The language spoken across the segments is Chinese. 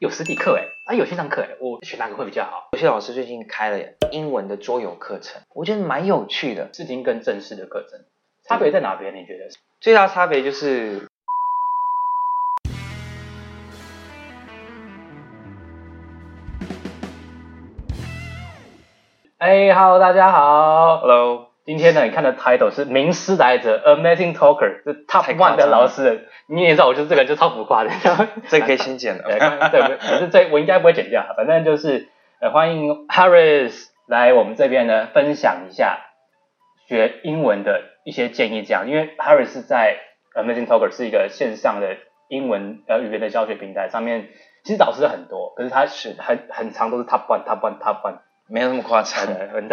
有实体课哎，啊有线上课哎，我选哪个会比较好？有些老师最近开了英文的桌游课程，我觉得蛮有趣的，视听跟正式的课程差别在哪边？你觉得？最大差别就是。哎、hey,，Hello，大家好，Hello，今天呢，你看的 title 是名师来者，Amazing Talker，是 Top One 的老师，你也知道，我就是这个就超浮夸的，这个可以先剪了，对，可是这我应该不会剪掉，反正就是呃，欢迎 Harris 来我们这边呢，分享一下学英文的一些建议，这样，因为 Harris 是在 Amazing Talker 是一个线上的英文呃语言的教学平台，上面其实导师很多，可是他是。很很长都是 Top One，Top One，Top One。没有那么夸张，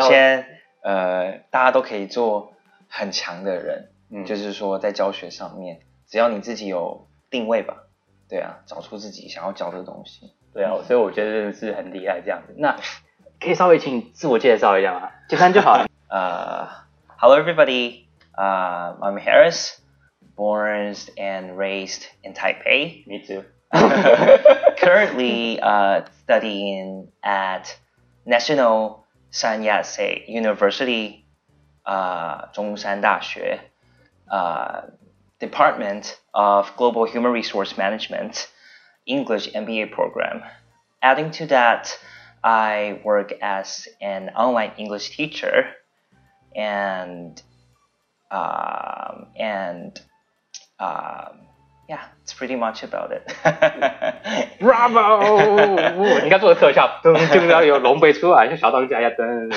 先呃，大家都可以做很强的人，嗯，就是说在教学上面，只要你自己有定位吧，对啊，找出自己想要教的东西，对啊，所以我觉得是很厉害这样子。那可以稍微请自我介绍一下吗？简单就好了。呃、uh,，Hello everybody，呃、uh,，I'm Harris, born and raised in Taipei. Me too. Currently, uh, studying at National San Yat-sen University, uh, Zhongshan uh, Department of Global Human Resource Management, English MBA program. Adding to that, I work as an online English teacher and um, and um, Yeah, it's pretty much about it. Bravo！你看做个特效，就是要有龙背出来，像小当家一样。等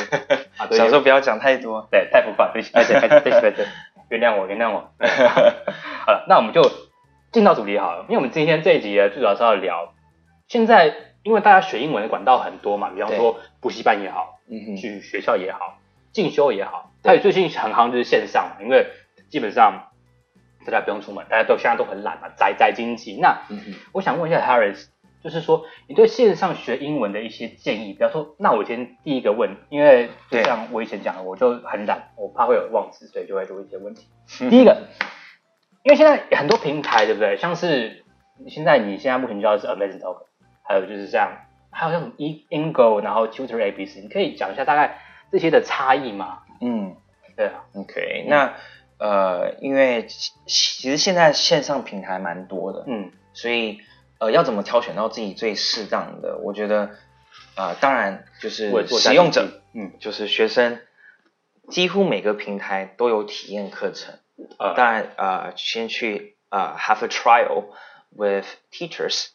小时候不要讲太多，对，太浮夸，对不起，对不起，对不起，原谅我，原谅我。好了，那我们就进到主题好了，因为我们今天这一集呢，最主要是要聊，现在因为大家学英文的管道很多嘛，比方说补习班也好，嗯，去学校也好，进修也好，还有最近很夯就是线上，因为基本上。大家不用出门，大家都现在都很懒嘛，宅宅经济。那、嗯、我想问一下 Harris，就是说你对线上学英文的一些建议，比方说，那我先第一个问，因为就像我以前讲的，我就很懒，我怕会有忘词，所以就会出一些问题。第一个，因为现在很多平台，对不对？像是现在你现在目前教的是 Amazing Talker，还有就是这样，还有像 E Ingo，然后 Tutor ABC，你可以讲一下大概这些的差异吗？嗯，对啊，OK，那。呃，因为其实现在线上平台蛮多的，嗯，所以呃，要怎么挑选到自己最适当的？我觉得，呃，当然就是使用者，嗯，就是学生，几乎每个平台都有体验课程，呃，当然呃，先去呃 have a trial with teachers，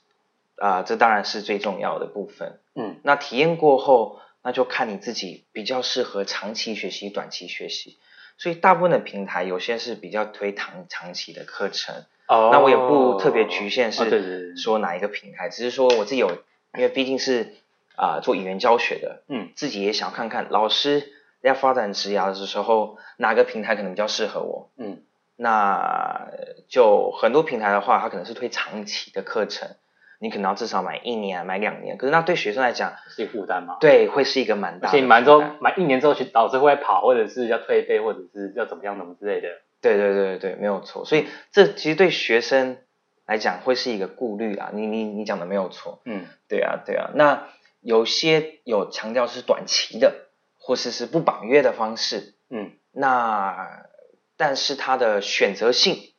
啊，呃，这当然是最重要的部分，嗯，那体验过后，那就看你自己比较适合长期学习，短期学习。所以大部分的平台有些是比较推长长期的课程，oh, 那我也不特别局限是说哪一个平台，oh, 只是说我自己有，因为毕竟是啊、呃、做语言教学的，嗯，自己也想看看老师要发展职涯的时候哪个平台可能比较适合我，嗯，那就很多平台的话，它可能是推长期的课程。你可能要至少买一年，买两年，可是那对学生来讲是一个负担吗？对，会是一个蛮大的。而且买之后买一年之后，去导师会跑，或者是要退费，或者是要怎么样怎么之类的。对对对对，没有错。所以这其实对学生来讲会是一个顾虑啊。你你你讲的没有错。嗯，对啊对啊。那有些有强调是短期的，或是，是不绑约的方式。嗯，那但是它的选择性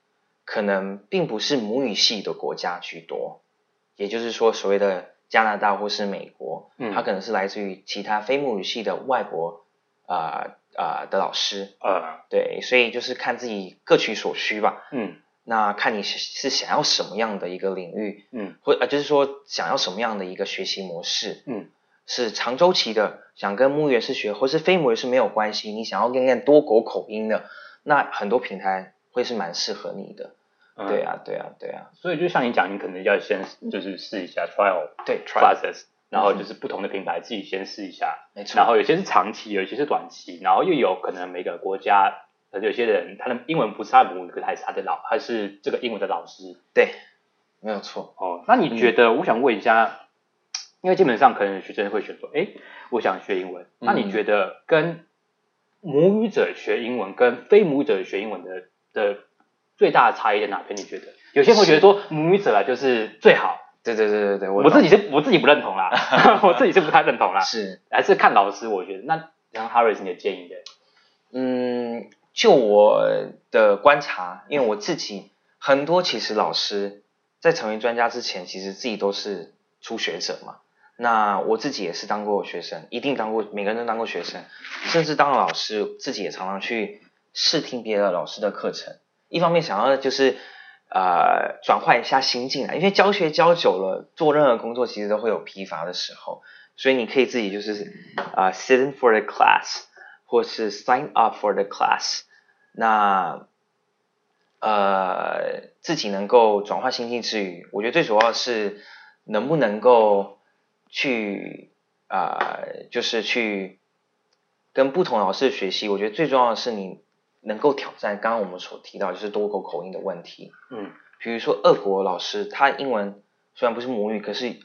可能并不是母语系的国家居多。也就是说，所谓的加拿大或是美国，嗯，他可能是来自于其他非母语系的外国，啊、呃、啊、呃、的老师，呃，对，所以就是看自己各取所需吧，嗯，那看你是是想要什么样的一个领域，嗯，或呃就是说想要什么样的一个学习模式，嗯，是长周期的，想跟母语人士学，或是非母语人士没有关系，你想要练练多国口音的，那很多平台会是蛮适合你的。对啊，对啊，对啊，所以就像你讲，你可能要先就是试一下 trial，对 process，然后就是不同的品牌自己先试一下，没错。然后有些是长期，有些是短期，然后又有可能每个国家，有些人他的英文不是他母语，可是还是他的老，还是这个英文的老师。对，没有错。哦，那你觉得？嗯、我想问一下，因为基本上可能学生会选择，哎，我想学英文。那你觉得跟母语者学英文跟非母语者学英文的的？最大的差异在哪边？你觉得有些人会觉得说母语者啊就是最好，对对对对对，我我自己是我自己不认同啦，我自己是不太认同啦。是，还是看老师，我觉得那然后 Harris 你的建议的，嗯，就我的观察，因为我自己很多其实老师在成为专家之前，其实自己都是初学者嘛。那我自己也是当过学生，一定当过，每个人都当过学生，甚至当了老师，自己也常常去试听别的老师的课程。一方面想要的就是呃转换一下心境啊，因为教学教久了，做任何工作其实都会有疲乏的时候，所以你可以自己就是啊、呃、sit in for the class，或是 sign up for the class，那呃自己能够转换心境之余，我觉得最主要是能不能够。去啊、呃，就是去跟不同老师学习。我觉得最重要的是你能够挑战刚刚我们所提到就是多国口音的问题。嗯，比如说俄国老师，他英文虽然不是母语，可是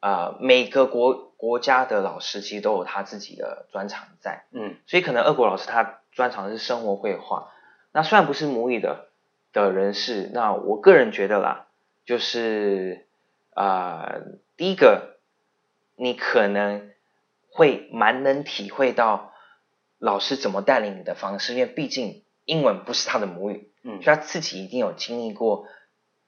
啊、呃，每个国国家的老师其实都有他自己的专长在。嗯，所以可能俄国老师他专长的是生活绘画。那虽然不是母语的的人士，那我个人觉得啦，就是啊、呃，第一个。你可能会蛮能体会到老师怎么带领你的方式，因为毕竟英文不是他的母语，嗯，所以他自己一定有经历过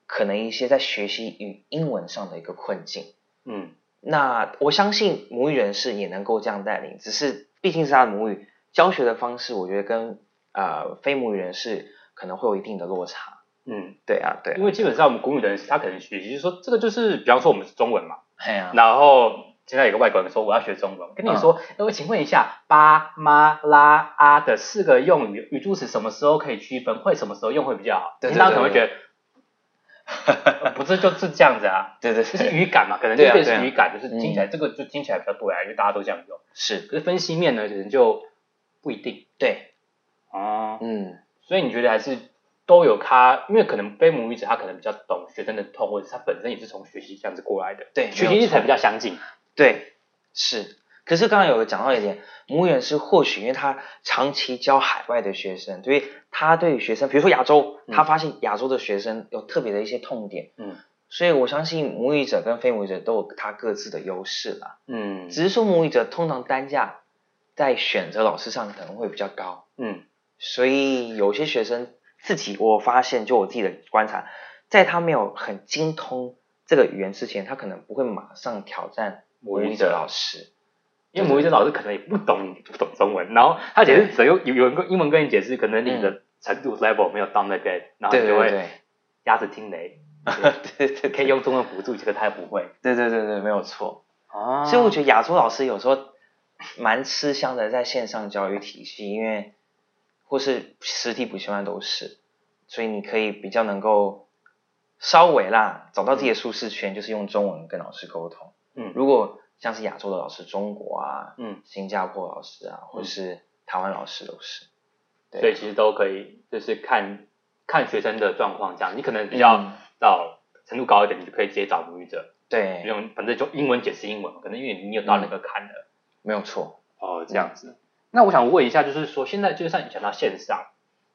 可能一些在学习与英文上的一个困境，嗯，那我相信母语人士也能够这样带领，只是毕竟是他的母语，教学的方式我觉得跟呃非母语人士可能会有一定的落差，嗯，对啊，对啊，因为基本上我们母语人士他可能学习就是说这个就是比方说我们是中文嘛，哎呀，然后。现在有个外国人说我要学中文，跟你说，那、嗯、我请问一下，巴、妈、拉、阿的四个用语语助词什么时候可以区分？会什么时候用会比较好？对，对，对，对，大家可能会觉得，不是就是这样子啊？对对，对，就是语感嘛，可能这个是语感，就是听起来、嗯、这个就听起来比较对啊，因为大家都这样用。是，可是分析面呢，可能就不一定。对，哦，嗯，所以你觉得还是都有他，因为可能非母语者他可能比较懂学生的痛，或者是他本身也是从学习这样子过来的，对，学习历程比较相近。对，是。可是刚刚有个讲到一点，母语人士或许因为他长期教海外的学生，所以他对学生，比如说亚洲，他发现亚洲的学生有特别的一些痛点，嗯，所以我相信母语者跟非母语者都有他各自的优势啦，嗯，只是说母语者通常单价在选择老师上可能会比较高，嗯，所以有些学生自己，我发现就我自己的观察，在他没有很精通这个语言之前，他可能不会马上挑战。母语者老师，因为母语者老师可能也不懂不懂中文，然后他解释只有有有人用英文跟你解释，可能你的程度 level 没有到那边，然后你就会鸭子听雷，对对，可以用中文辅助，这个他也不会，对对对对，没有错。啊。所以我觉得亚洲老师有时候蛮吃香的，在线上教育体系，因为或是实体补习班都是，所以你可以比较能够稍微啦找到自己的舒适圈，就是用中文跟老师沟通。嗯，如果像是亚洲的老师，中国啊，嗯，新加坡老师啊，或是台湾老师都是，对，所以其实都可以，就是看看学生的状况这样。你可能比较到程度高一点，你就可以直接找母语者，对，用反正就英文解释英文，可能因为你有到那个坎了，没有错。哦，这样子。那我想问一下，就是说现在就算你讲到线上，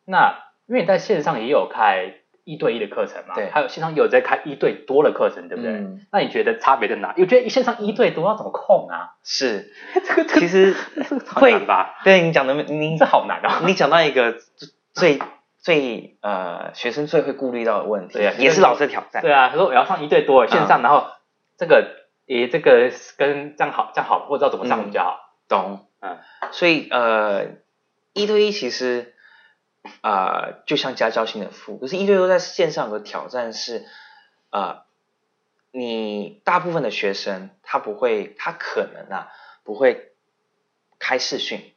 那因为你在线上也有开。一对一的课程嘛，对，还有线上有在开一对多的课程，对不对？嗯，那你觉得差别在哪？我觉得线上一对多要怎么控啊？是，这个其实会吧？对你讲的，你这好难啊！你讲到一个最最呃学生最会顾虑到的问题，对啊，也是老师的挑战。对啊，他说我要上一对多线上，然后这个诶这个跟这样好这样好，不知道怎么上比较好。懂，嗯，所以呃一对一其实。啊、呃，就像家教性的服务，可是一对多在线上有个挑战是，啊、呃，你大部分的学生他不会，他可能啊不会开视讯，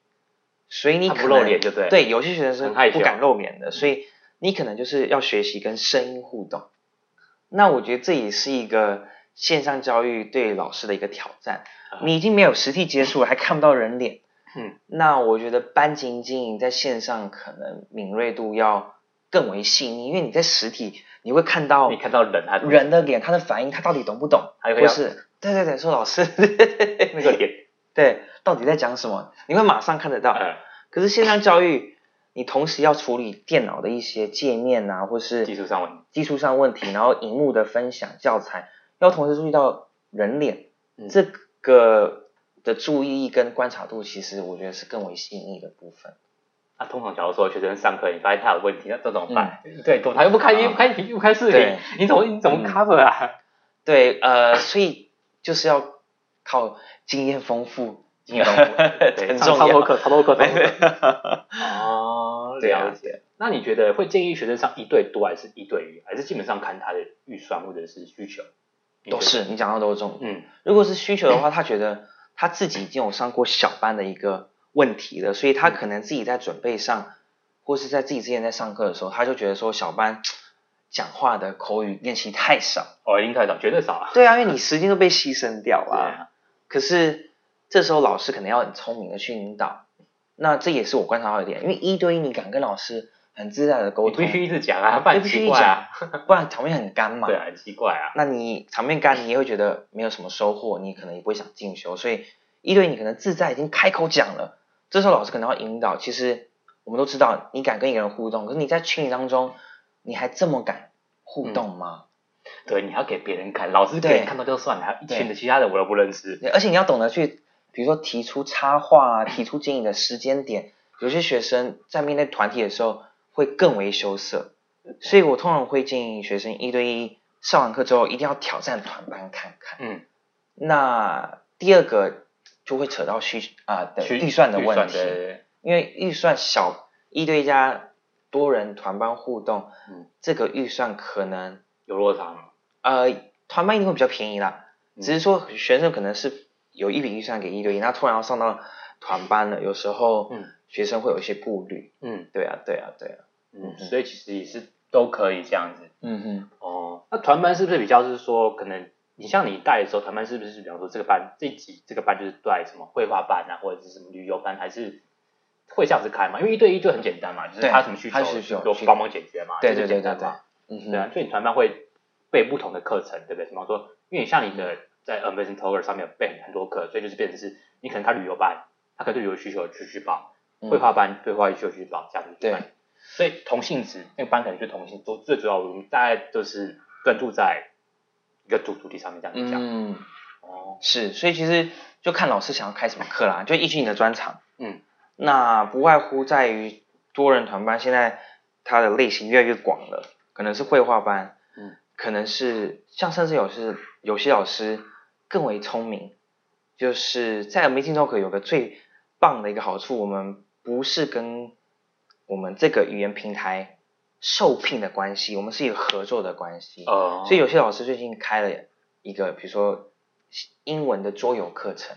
所以你可能不露脸就对，对，有些学生是不敢露脸的，所以你可能就是要学习跟声音互动。那我觉得这也是一个线上教育对老师的一个挑战，你已经没有实体接触了，还看不到人脸。嗯，那我觉得班级经营在线上可能敏锐度要更为细腻，因为你在实体你会看到，你看到人他，人的脸，他的反应，他到底懂不懂？还有或是 对对对，说老师 那个脸，对，到底在讲什么？你会马上看得到。嗯。可是线上教育，你同时要处理电脑的一些界面啊，或是技术上问题，技术上问题，然后荧幕的分享教材，要同时注意到人脸，嗯、这个的注意力跟观察度，其实我觉得是更为细腻的部分。那、啊、通常假如说学生上课，你发现他有问题，那这怎么办？嗯、对，他又不开，又不开屏，又不开视频，你怎么你怎么 cover 啊？对，呃，所以就是要靠经验丰富，经验丰富，对，很重要。超多课，超多课，超多课。哦，了解。那你觉得会建议学生上一对多，还是一对一，还是基本上看他的预算或者是需求？都是，你讲到都是重点。嗯，如果是需求的话，他觉得他自己已经有上过小班的一个。问题了，所以他可能自己在准备上，或是在自己之前在上课的时候，他就觉得说小班讲话的口语练习太少，哦，一定太少，绝对少啊。对啊，因为你时间都被牺牲掉了。啊。可是这时候老师可能要很聪明的去引导，那这也是我观察到一点，因为一对一你敢跟老师很自在的沟通，必须一直讲啊，不然奇怪啊，不然场面很干嘛。对啊，很奇怪啊。那你场面干，你也会觉得没有什么收获，你可能也不会想进修，所以一对一你可能自在已经开口讲了。这时候老师可能要引导，其实我们都知道，你敢跟一个人互动，可是你在群里当中，你还这么敢互动吗？嗯、对，你要给别人看，老师给你看到就算了，还一群的其他的我都不认识。而且你要懂得去，比如说提出插话啊，提出建议的时间点，有些学生在面对团体的时候会更为羞涩，所以我通常会建议学生一对一上完课之后一定要挑战团班看看。嗯，那第二个。就会扯到需啊的预算的问题，因为预算小一对一加多人团班互动，嗯，这个预算可能有落差吗。呃，团班一定会比较便宜啦，嗯、只是说学生可能是有一笔预算给一对一，那突然要上到团班了，有时候嗯，学生会有一些顾虑，嗯，对啊，对啊，对啊，嗯，嗯，所以其实也是都可以这样子，嗯哼，哦，那团班是不是比较是说可能？你像你带的时候，团班是不是比方说这个班这一集这个班就是带什么绘画班啊，或者是什么旅游班，还是会这样子开嘛？因为一对一就很简单嘛，就是他什么需求都帮忙解决嘛，对对对对对，嗯，对啊，所以你团班会备不同的课程，对不对？比方说，因为你像你的在 Amazing Talker 上面有备很多课，所以就是变成是你可能他旅游班，他可能对旅游需求去去报，绘画班对画需求去报这样子，对，所以同性质那个班可能就同性，都最主要我们大概就是专注在。一个主主题上面这样子讲，嗯，哦，是，所以其实就看老师想要开什么课啦，就依据你的专长，嗯，那不外乎在于多人团班，现在它的类型越来越广了，可能是绘画班，嗯，可能是像甚至有是有些老师更为聪明，就是在 Amazing Talker 有个最棒的一个好处，我们不是跟我们这个语言平台。受聘的关系，我们是一个合作的关系，哦，所以有些老师最近开了一个，比如说英文的桌游课程，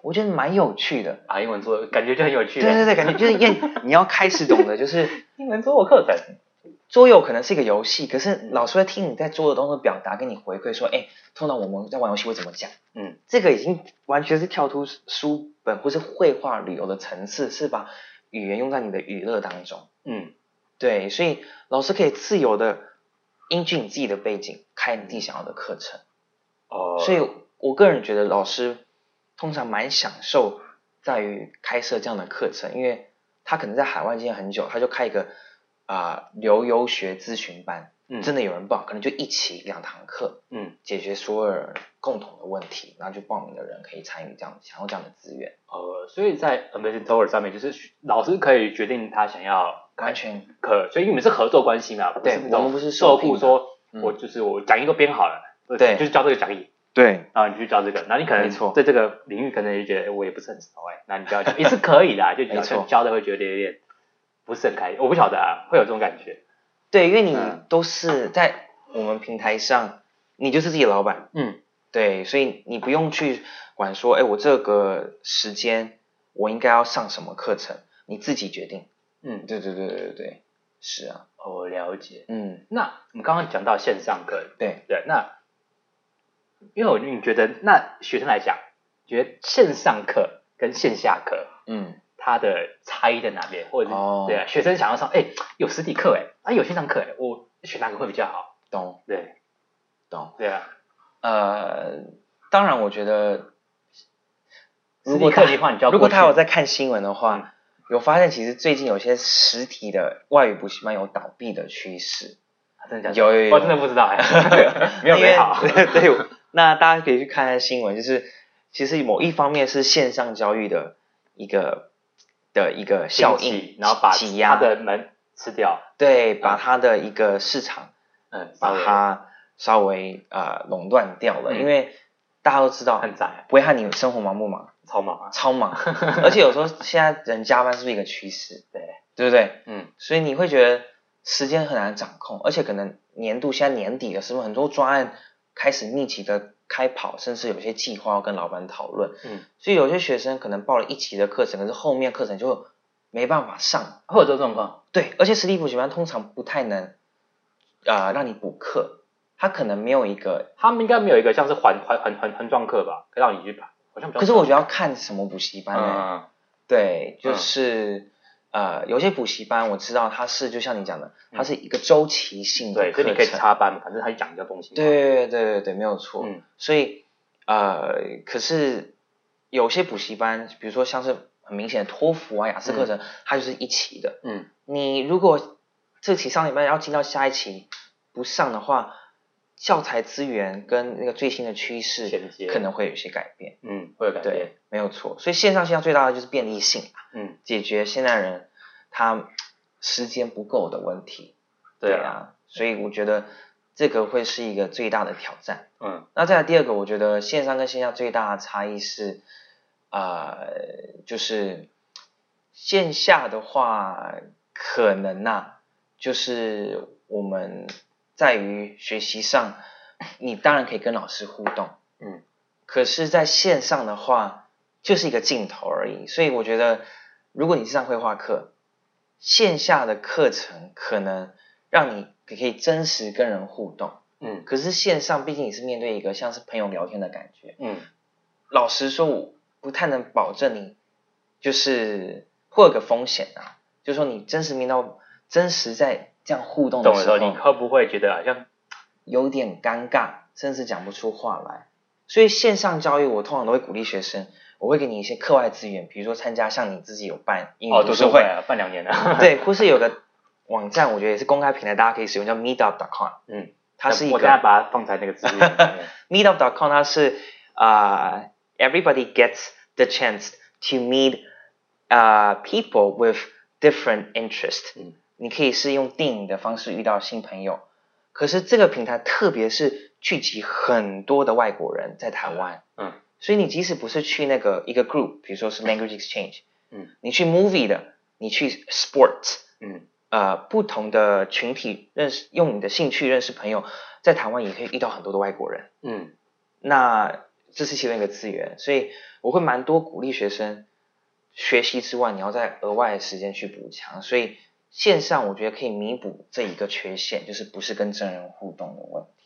我觉得蛮有趣的啊，英文桌感觉就很有趣，对对对，感觉就是要你要开始懂的就是 英文桌游课程，桌游可能是一个游戏，可是老师会听你在桌游当中表达，跟你回馈说，哎，通常我们在玩游戏会怎么讲？嗯，这个已经完全是跳出书本或是绘画旅游的层次，是把语言用在你的娱乐当中，嗯。对，所以老师可以自由的依据你自己的背景开你自己想要的课程。哦，所以我个人觉得老师通常蛮享受在于开设这样的课程，因为他可能在海外经验很久，他就开一个啊留游学咨询班。嗯，真的有人报，可能就一起两堂课，嗯，解决所有人共同的问题，然后就报名的人可以参与这样想要这样的资源。呃，所以在 Amazing Tower 上面，就是老师可以决定他想要完全。可，所以你们是合作关系嘛？对，我们不是受雇说，我就是我讲义都编好了，对，就是教这个讲义，对，然后你去教这个，那你可能在这个领域可能就觉得我也不是很熟哎，那你不要教也是可以的，就教教的会觉得有点不是很开心，我不晓得啊，会有这种感觉。对，因为你都是在我们平台上，你就是自己老板，嗯，对，所以你不用去管说，哎，我这个时间我应该要上什么课程，你自己决定，嗯，对对对对对对，是啊，我了解，嗯，那我们刚刚讲到线上课，对对，那因为我你觉得那学生来讲，觉得线上课跟线下课，嗯。它的差异在哪边？或者是、oh. 对啊，学生想要上，哎，有实体课哎，啊有线上课哎，我选哪个会比较好？懂？对，懂？对啊，呃，当然我觉得，如果课的话，你如果他有在看新闻的话，嗯、有发现其实最近有些实体的外语补习班有倒闭的趋势。真的假的？有有有，我真的不知道哎，没有没好。对，那大家可以去看看新闻，就是其实某一方面是线上教育的一个的一个效应，然后把它的门吃掉，对，把它的一个市场，嗯，把它稍微呃垄断掉了，因为大家都知道，很窄，不会害你生活忙不忙？超忙啊，超忙，而且有时候现在人加班是不是一个趋势？对，对不对？嗯，所以你会觉得时间很难掌控，而且可能年度现在年底了，是不是很多专案开始密集的开跑，甚至有些计划要跟老板讨论？嗯，所以有些学生可能报了一期的课程，可是后面课程就没办法上，会有这种状况。对，而且实体补习班通常不太能啊、呃、让你补课，他可能没有一个，他们应该没有一个像是环环环环环状课吧，可以让你去排。好像。可是我觉得要看什么补习班呢、欸？嗯、对，就是、嗯、呃，有些补习班我知道它是就像你讲的，它是一个周期性的课程，对，所以你可以插班，反正他讲一个东西。对对对对对，没有错。嗯、所以呃，可是有些补习班，比如说像是很明显的托福啊、雅思课程，嗯、它就是一期的。嗯，你如果这期上礼拜要进到下一期不上的话。教材资源跟那个最新的趋势可能会有一些改变，嗯，会有改变，对，没有错。所以线上线下最大的就是便利性，嗯，解决现代人他时间不够的问题，对啊，所以我觉得这个会是一个最大的挑战，嗯。那再来第二个，我觉得线上跟线下最大的差异是，啊、呃，就是线下的话，可能呐、啊，就是我们。在于学习上，你当然可以跟老师互动，嗯，可是在线上的话，就是一个镜头而已。所以我觉得，如果你是上绘画课，线下的课程可能让你可以真实跟人互动，嗯，可是线上毕竟你是面对一个像是朋友聊天的感觉，嗯，老实说，我不太能保证你就是会有个风险啊，就是说你真实面到真实在。这样互动的时候，你会不会觉得好像有点尴尬，甚至讲不出话来？所以线上教育，我通常都会鼓励学生，我会给你一些课外资源，比如说参加像你自己有办英语读书会，哦、办两年了，对，或是有个网站，我觉得也是公开平台，大家可以使用，叫 Meetup.com。嗯，它是一个，我现在把它放在那个资源里面。Meetup.com 它是啊、uh,，everybody gets the chance to meet 啊、uh, people with different interests。嗯。你可以是用电影的方式遇到新朋友，可是这个平台特别是聚集很多的外国人在台湾，嗯，所以你即使不是去那个一个 group，比如说是 language exchange，嗯，你去 movie 的，你去 sports，嗯，呃，不同的群体认识，用你的兴趣认识朋友，在台湾也可以遇到很多的外国人，嗯，那这是其中一个资源，所以我会蛮多鼓励学生学习之外，你要在额外的时间去补强，所以。线上我觉得可以弥补这一个缺陷，就是不是跟真人互动的问题。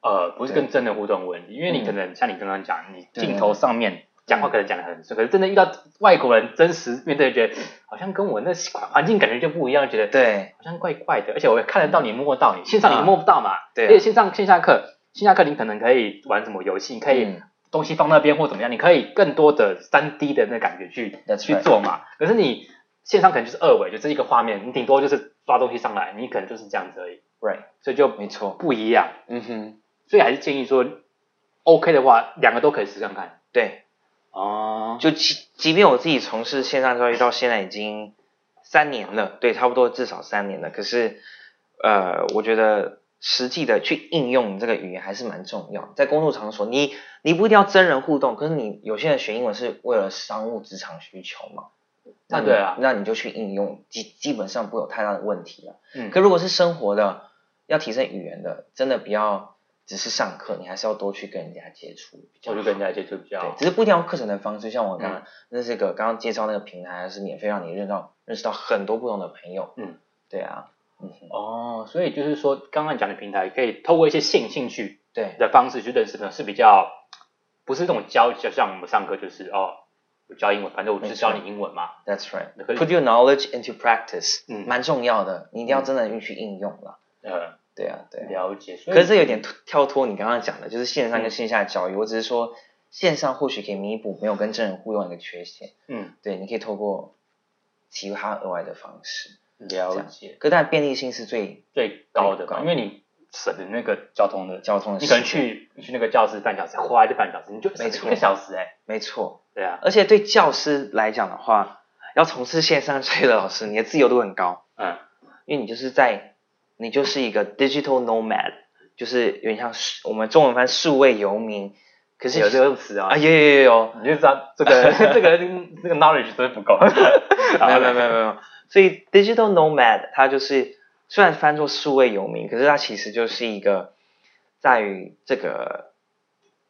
呃，不是跟真人互动问题，因为你可能像你刚刚讲，你镜头上面讲话可能讲的很顺，可是真的遇到外国人真实面对，觉得好像跟我那环境感觉就不一样，觉得对，好像怪怪的。而且我也看得到你摸到你，线上你摸不到嘛。对。而且线上线下课，线下课你可能可以玩什么游戏，你可以东西放那边或怎么样，你可以更多的三 D 的那感觉去去做嘛。可是你。线上可能就是二维，就这一个画面，你顶多就是抓东西上来，你可能就是这样子而已，right？所以就没错，不一样，嗯哼。所以还是建议说，OK 的话，两个都可以试试看。对，哦，就即即便我自己从事线上教育到现在已经三年了，对，差不多至少三年了。可是，呃，我觉得实际的去应用这个语言还是蛮重要。在工作场所，你你不一定要真人互动，可是你有些人学英文是为了商务职场需求嘛。那对啊，那你就去应用，基基本上不会有太大的问题了。嗯，可如果是生活的，要提升语言的，真的不要只是上课，你还是要多去跟人家接触。多去跟人家接触比较好。对，只是不一定要课程的方式，像我刚刚那这个刚刚介绍那个平台，还是免费让你认到认识到很多不同的朋友。嗯，对啊。嗯哦，所以就是说，刚刚讲的平台可以透过一些兴兴趣对的方式去认识的，是比较不是这种教，就像我们上课就是哦。我教英文，反正我就是教你英文嘛。That's right. Put your knowledge into practice，嗯，蛮重要的，你一定要真的去应用了。嗯，对啊，对。了解。可是这有点跳脱你刚刚讲的，就是线上跟线下教育。我只是说，线上或许可以弥补没有跟真人互动的一个缺陷。嗯，对，你可以透过其他额外的方式。了解。可但便利性是最最高的吧？因为你省的那个交通的交通的，你可能去去那个教室半小时，花就半小时，你就没错一个小时哎，没错，对啊，而且对教师来讲的话，要从事线上教育的老师，你的自由度很高，嗯，因为你就是在你就是一个 digital nomad，就是有点像我们中文翻数位游民。可是有这个词啊，啊有有有有，你就知道这个 这个这个 knowledge 真的不够，没有没有没有没有，所以 digital nomad 它就是虽然翻作数位游民，可是它其实就是一个在于这个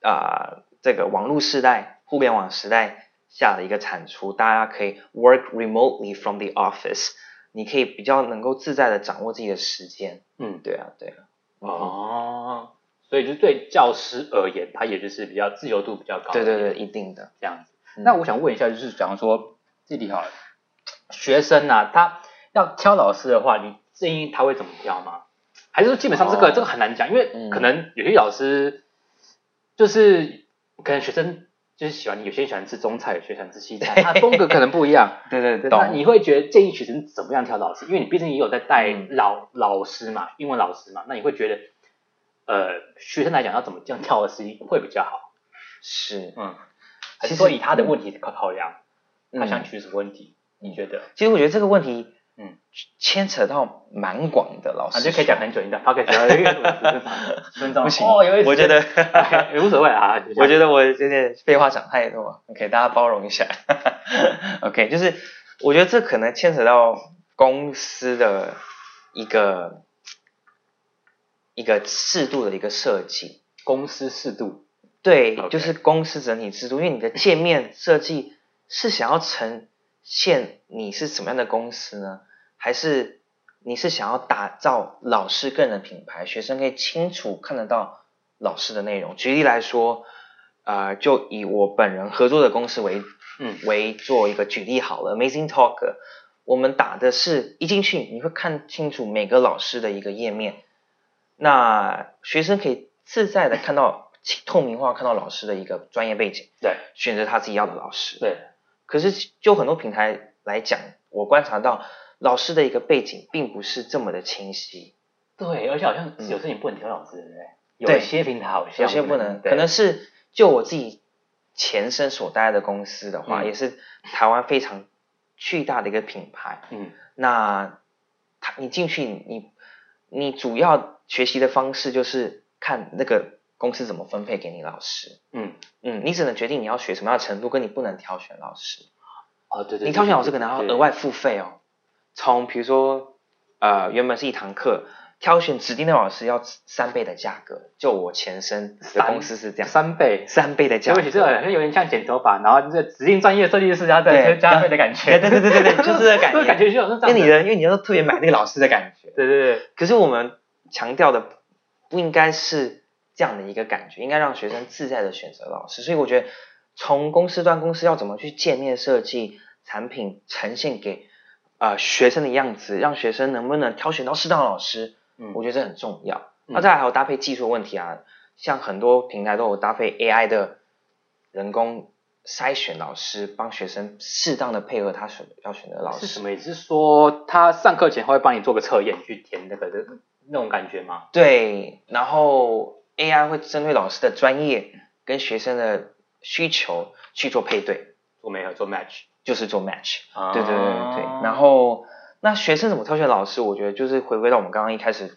啊、呃、这个网络时代、互联网时代下的一个产出，大家可以 work remotely from the office，你可以比较能够自在的掌握自己的时间，嗯，对啊对啊，哦。所以就对教师而言，他也就是比较自由度比较高。对对对，一定的这样子。嗯、那我想问一下，就是假如说弟弟好了，学生啊，他要挑老师的话，你建议他会怎么挑吗？还是说基本上这个、哦、这个很难讲，因为可能有些老师就是可能学生就是喜欢，有些人喜欢吃中菜，有些人喜欢吃西菜，他风格可能不一样。对对对。那你会觉得建议学生怎么样挑老师？因为你毕竟也有在带老、嗯、老师嘛，英文老师嘛，那你会觉得？呃，学生来讲要怎么这样跳的时机会比较好？是，嗯，还是说以他的问题考考量，嗯、他想取什么问题？嗯、你觉得？其实我觉得这个问题，嗯，牵扯到蛮广的，老师，啊、就可以讲很久，你的十分钟不行，哦、我觉得 也无所谓啊。我觉得我有点废话讲太多，OK，大家包容一下。OK，就是我觉得这可能牵扯到公司的一个。一个适度的一个设计，公司适度，对，Okay. 就是公司整体制度。因为你的界面设计是想要呈现你是什么样的公司呢？还是你是想要打造老师个人的品牌，学生可以清楚看得到老师的内容？举例来说，呃，就以我本人合作的公司为，嗯，为做一个举例好了，Amazing Talker，我们打的是一进去你会看清楚每个老师的一个页面。那学生可以自在的看到透明化，看到老师的一个专业背景，对，选择他自己要的老师，对。可是就很多平台来讲，我观察到老师的一个背景并不是这么的清晰，对，而且好像有事情不能挑老师，对不对？有些平台好像有些不能，可能是就我自己前身所待的公司的话，也是台湾非常巨大的一个品牌，嗯，那他你进去你你主要。学习的方式就是看那个公司怎么分配给你老师，嗯嗯，你只能决定你要学什么样的程度，跟你不能挑选老师。哦，对对，对，你挑选老师可能要额外付费哦。从比如说，呃，原本是一堂课，挑选指定的老师要三倍的价格。就我前身的公司是这样，三倍，三倍的价格。对不起，这个好像有点像剪头发，然后这指定专业设计师要再加费的感觉。对对对对对，就是这个感 觉，感觉就好像这样。因为你的，因为你要特别买那个老师的感觉。对对对。可是我们。强调的不应该是这样的一个感觉，应该让学生自在的选择老师。所以我觉得，从公司端，公司要怎么去界面设计产品，呈现给呃学生的样子，让学生能不能挑选到适当的老师，嗯，我觉得这很重要。那再来还有搭配技术问题啊，像很多平台都有搭配 AI 的人工筛选老师，帮学生适当的配合他选要选的老师。是什么意思？是说他上课前会帮你做个测验，去填那个的。那种感觉吗？对，然后 AI 会针对老师的专业跟学生的需求去做配对，做没有做 match，就是做 match。啊、对对对。然后那学生怎么挑选老师？我觉得就是回归到我们刚刚一开始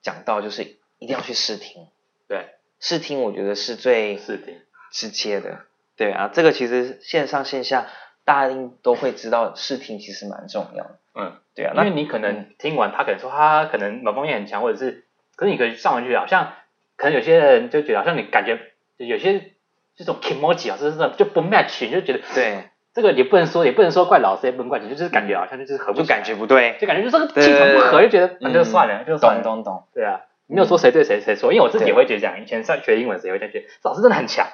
讲到，就是一定要去试听。对，试听我觉得是最试听直接的。对啊，这个其实线上线下大家都会知道，试听其实蛮重要的。嗯，对啊，因为你可能听完，他可能说他可能某方面很强，或者是，可是你可以上完去，好像可能有些人就觉得好像你感觉有些这种 kimochi 啊，就是就不 match，你就觉得对。这个也不能说也不能说怪老师，也不能怪你，就是感觉好像就是合不，就感觉不对，就感觉就这个气场不合，就觉得那就算了，就算了，懂懂懂，对啊，没有说谁对谁谁错，因为我自己也会觉得这样，以前上学英文时也会这样觉得老师真的很强，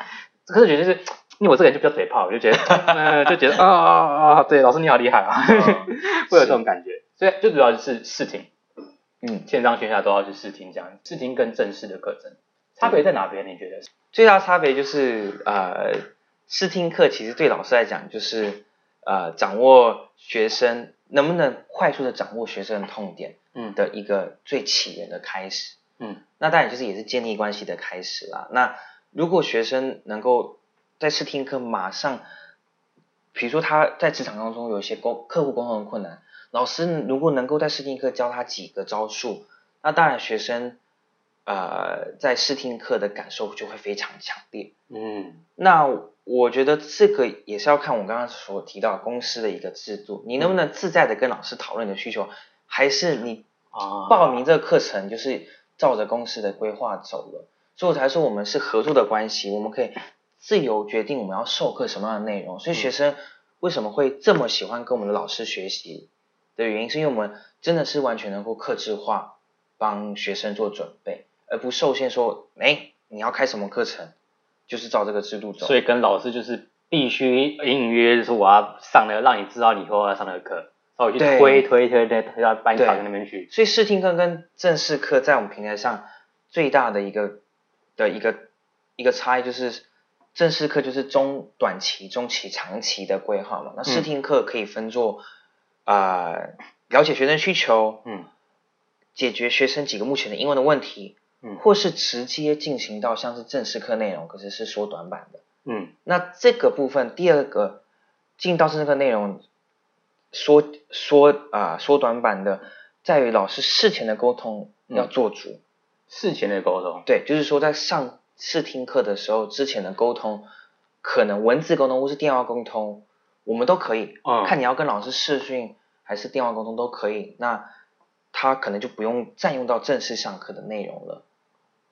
可是觉得就是。因为我这个人就比较嘴炮，我就觉得，呃，就觉得啊啊啊，对，老师你好厉害啊，哦、会有这种感觉，所以最主要是试听，嗯，线上线下都要去试听，这样试听跟正式的课程差别在哪边？你觉得？最大差别就是，呃，试听课其实对老师来讲，就是呃，掌握学生能不能快速的掌握学生的痛点，嗯，的一个最起源的开始，嗯，那当然就是也是建立关系的开始啦。那如果学生能够在试听课马上，比如说他在职场当中有一些沟客户沟通的困难，老师如果能够在试听课教他几个招数，那当然学生呃在试听课的感受就会非常强烈。嗯，那我觉得这个也是要看我刚刚所提到公司的一个制度，你能不能自在的跟老师讨论你的需求，还是你报名这个课程就是照着公司的规划走了。所以我才说我们是合作的关系，我们可以自由决定我们要授课什么样的内容。所以学生为什么会这么喜欢跟我们的老师学习的原因，是因为我们真的是完全能够克制化帮学生做准备，而不受限说，哎，你要开什么课程，就是照这个制度走。所以跟老师就是必须隐隐约约就是我要上那个，让你知道你以后要上那个课，然后去推推推推推，推到班长那边去。所以试听课跟正式课在我们平台上最大的一个。的一个一个差异就是，正式课就是中短期、中期、长期的规划嘛。那试听课可以分作啊、了解学生需求，嗯，解决学生几个目前的英文的问题，嗯，或是直接进行到像是正式课内容，可是是缩短版的，嗯。那这个部分第二个进到正式课内容缩缩啊缩短版的，在于老师事前的沟通要做足。嗯事前的沟通，对，就是说在上试听课的时候，之前的沟通，可能文字沟通或是电话沟通，我们都可以，嗯，看你要跟老师视讯还是电话沟通都可以。那他可能就不用占用到正式上课的内容了，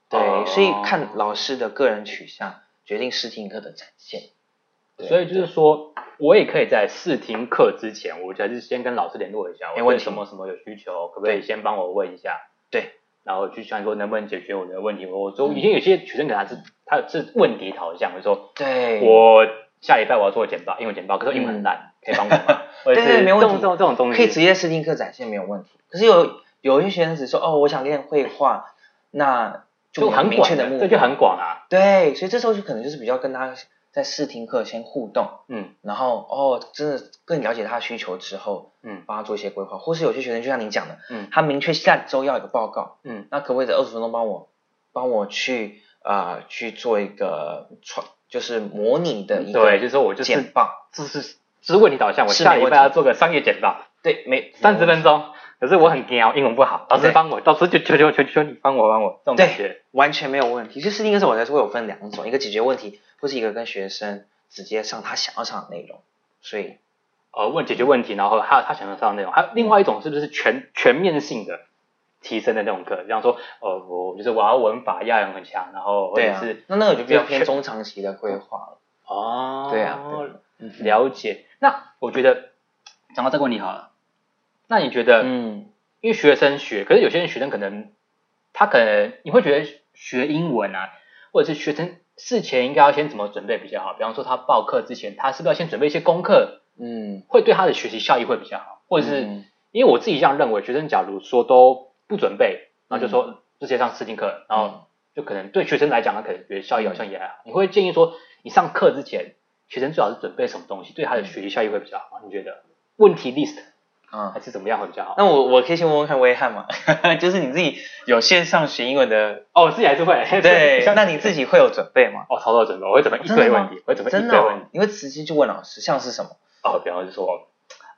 对，哦，所以看老师的个人取向决定试听课的展现。所以就是说我也可以在试听课之前，我还是先跟老师联络一下，我问什么什么有需求，可不可以先帮我问一下？对。然后去想说能不能解决我的问题。我说以前有些学生可能他是他是问题导向，我说对，我下礼拜我要做简报，英文简报，可是英文很烂，可以帮我吗？对对，没问题。这种这种东西可以直接试听课展现没有问题。可是有有一些学生只说哦，我想练绘画，那就很明确的目标，这就很广啊。对，所以这时候就可能就是比较跟他。在试听课先互动，嗯，然后哦，真的更了解他的需求之后，嗯，帮他做一些规划，或是有些学生就像你讲的，嗯，他明确下周要一个报告，嗯，那可不可以在二十分钟帮我帮我去啊、呃、去做一个创，就是模拟的一个对，就是我就是简报，这是这是问题导向，我下礼拜要做个商业简报，对，没三十分钟。可是我很惊，英文不好，老师帮我，老师就求求求求你帮我帮我，这种感觉对，完全没有问题。就试听的时候，我才说会有分两种，一个解决问题，或是一个跟学生直接上他想要上的内容。所以，呃，问解决问题，然后还有他想要上的内容，还有另外一种是不是全全面性的提升的那种课？比方说，呃，我就是我要文法押韵很强，然后或者是、啊、那那个就比较偏中长期的规划了。哦，对啊，对了解。那我觉得讲到这个问题好了。那你觉得，嗯，因为学生学，可是有些人学生可能，他可能你会觉得学英文啊，或者是学生事前应该要先怎么准备比较好？比方说他报课之前，他是不是要先准备一些功课？嗯，会对他的学习效益会比较好，或者是、嗯、因为我自己这样认为，学生假如说都不准备，然后就说直接上试听课，然后就可能对学生来讲，他可能觉得效益好像也还好。你会建议说，你上课之前，学生最好是准备什么东西，对他的学习效益会比较好？你觉得问题 list？嗯，还是怎么样会比较好？那我我可以先问问看威汉嘛，就是你自己有线上学英文的哦，我自己还是会。对，那你自己会有准备吗？哦，超多准备，我会准备一堆问题，我会准备一堆问题。你会直接就问老师，像是什么？哦，比方说，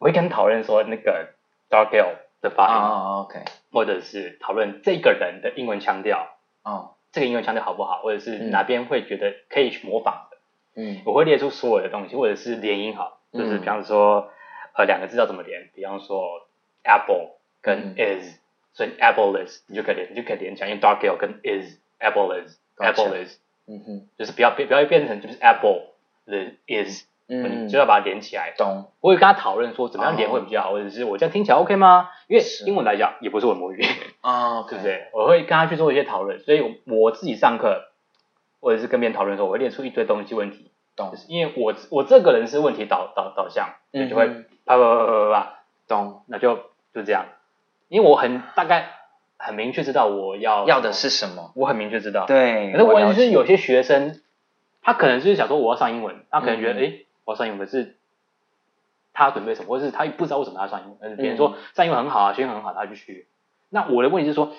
我会跟讨论说那个 Dargill 的发音。哦，OK，或者是讨论这个人的英文腔调。哦，这个英文腔调好不好，或者是哪边会觉得可以去模仿的，嗯，我会列出所有的东西，或者是连音好，就是比方说。呃，两个字要怎么连？比方说 apple 跟 is，、嗯、所以 apple is 你就可以连，你就可以连起来，因为 dark ale 跟 is apple is apple is，嗯哼，就是不要变不要变成就是 apple the is，嗯，就要把它连起来。懂。我会跟他讨论说怎么样连会比较好，哦、或者是我这样听起来 OK 吗？因为英文来讲也不是我的母语，啊，对不对？我会跟他去做一些讨论，所以我自己上课或者是跟别人讨论的时候，我会列出一堆东西问题。懂。就是因为我我这个人是问题导导导向，嗯，就会。啪啪啪啪啪，懂，那就就这样，因为我很大概很明确知道我要要的是什么，我很明确知道，对。可是问题是有些学生，他可能就是想说我要上英文，他可能觉得哎、嗯欸，我要上英文，可是他准备什么，或者是他不知道为什么要上英文，别人说上英文很好啊，学英文很好，他就去。那我的问题是说，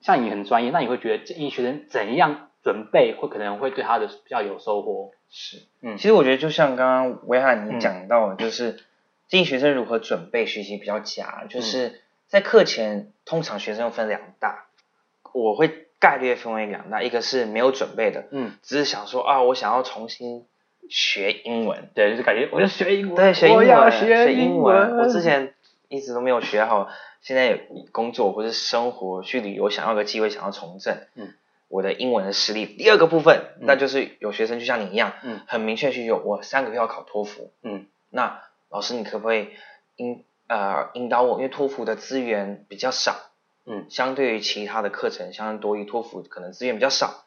像你很专业，那你会觉得建议学生怎样准备，会可能会对他的比较有收获？是，嗯，其实我觉得就像刚刚维汉你讲到的，就是、嗯、建议学生如何准备学习比较佳，就是在课前通常学生又分两大，我会概率分为两大，一个是没有准备的，嗯，只是想说啊，我想要重新学英文，对，就是感觉我要学英文，对，学英文，学英文，我之前一直都没有学好，现在有工作或是生活去旅游，想要个机会，想要重振，嗯。我的英文的实力，第二个部分，嗯、那就是有学生就像你一样，嗯，很明确需求，我三个月要考托福，嗯，那老师你可不可以引呃引导我？因为托福的资源比较少，嗯，相对于其他的课程，相对多于托福可能资源比较少，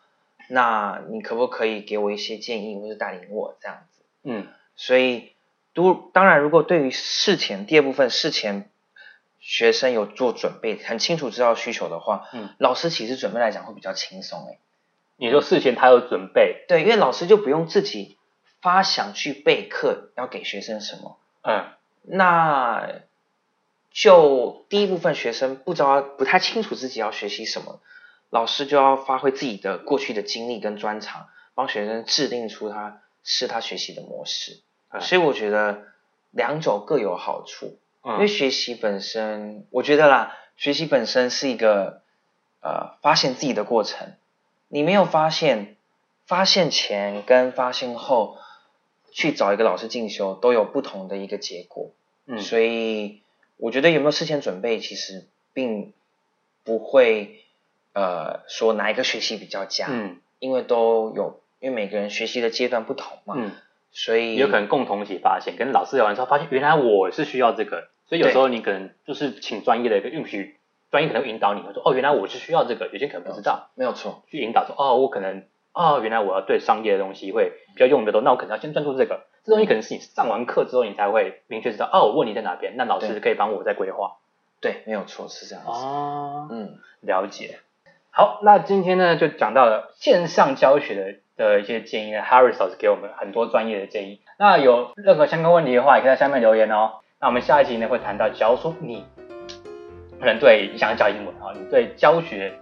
那你可不可以给我一些建议，或是带领我这样子？嗯，所以都当然，如果对于事前第二部分事前。学生有做准备，很清楚知道需求的话，嗯，老师其实准备来讲会比较轻松诶。你说事前他有准备，对，因为老师就不用自己发想去备课要给学生什么，嗯，那就第一部分学生不知道不太清楚自己要学习什么，老师就要发挥自己的过去的经历跟专长，帮学生制定出他是他学习的模式，嗯，所以我觉得两种各有好处。因为学习本身，我觉得啦，学习本身是一个呃发现自己的过程。你没有发现，发现前跟发现后去找一个老师进修，都有不同的一个结果。嗯，所以我觉得有没有事先准备，其实并不会呃说哪一个学习比较佳。嗯，因为都有，因为每个人学习的阶段不同嘛。嗯。所以有可能共同一起发现，跟老师聊完之后发现，原来我是需要这个，所以有时候你可能就是请专业的一个允许，专业可能引导你，会说哦，原来我是需要这个，有些可能不知道，没有错，去引导说哦，我可能哦，原来我要对商业的东西会比较用的多，那我可能要先专注这个，这东西可能是你上完课之后你才会明确知道哦，我问题在哪边，那老师可以帮我再规划，对，没有错，是这样子，哦，嗯，了解，好，那今天呢就讲到了线上教学的。的一些建议呢，Harris 老师给我们很多专业的建议。那有任何相关问题的话，也可以在下面留言哦。那我们下一集呢会谈到，假如说你可能对你想要教英文啊，你对教学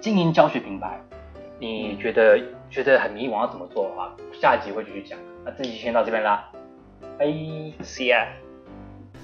经营教学品牌，你觉得觉得很迷茫要怎么做的话，下一集会继续讲。那这集先到这边啦，拜，See ya。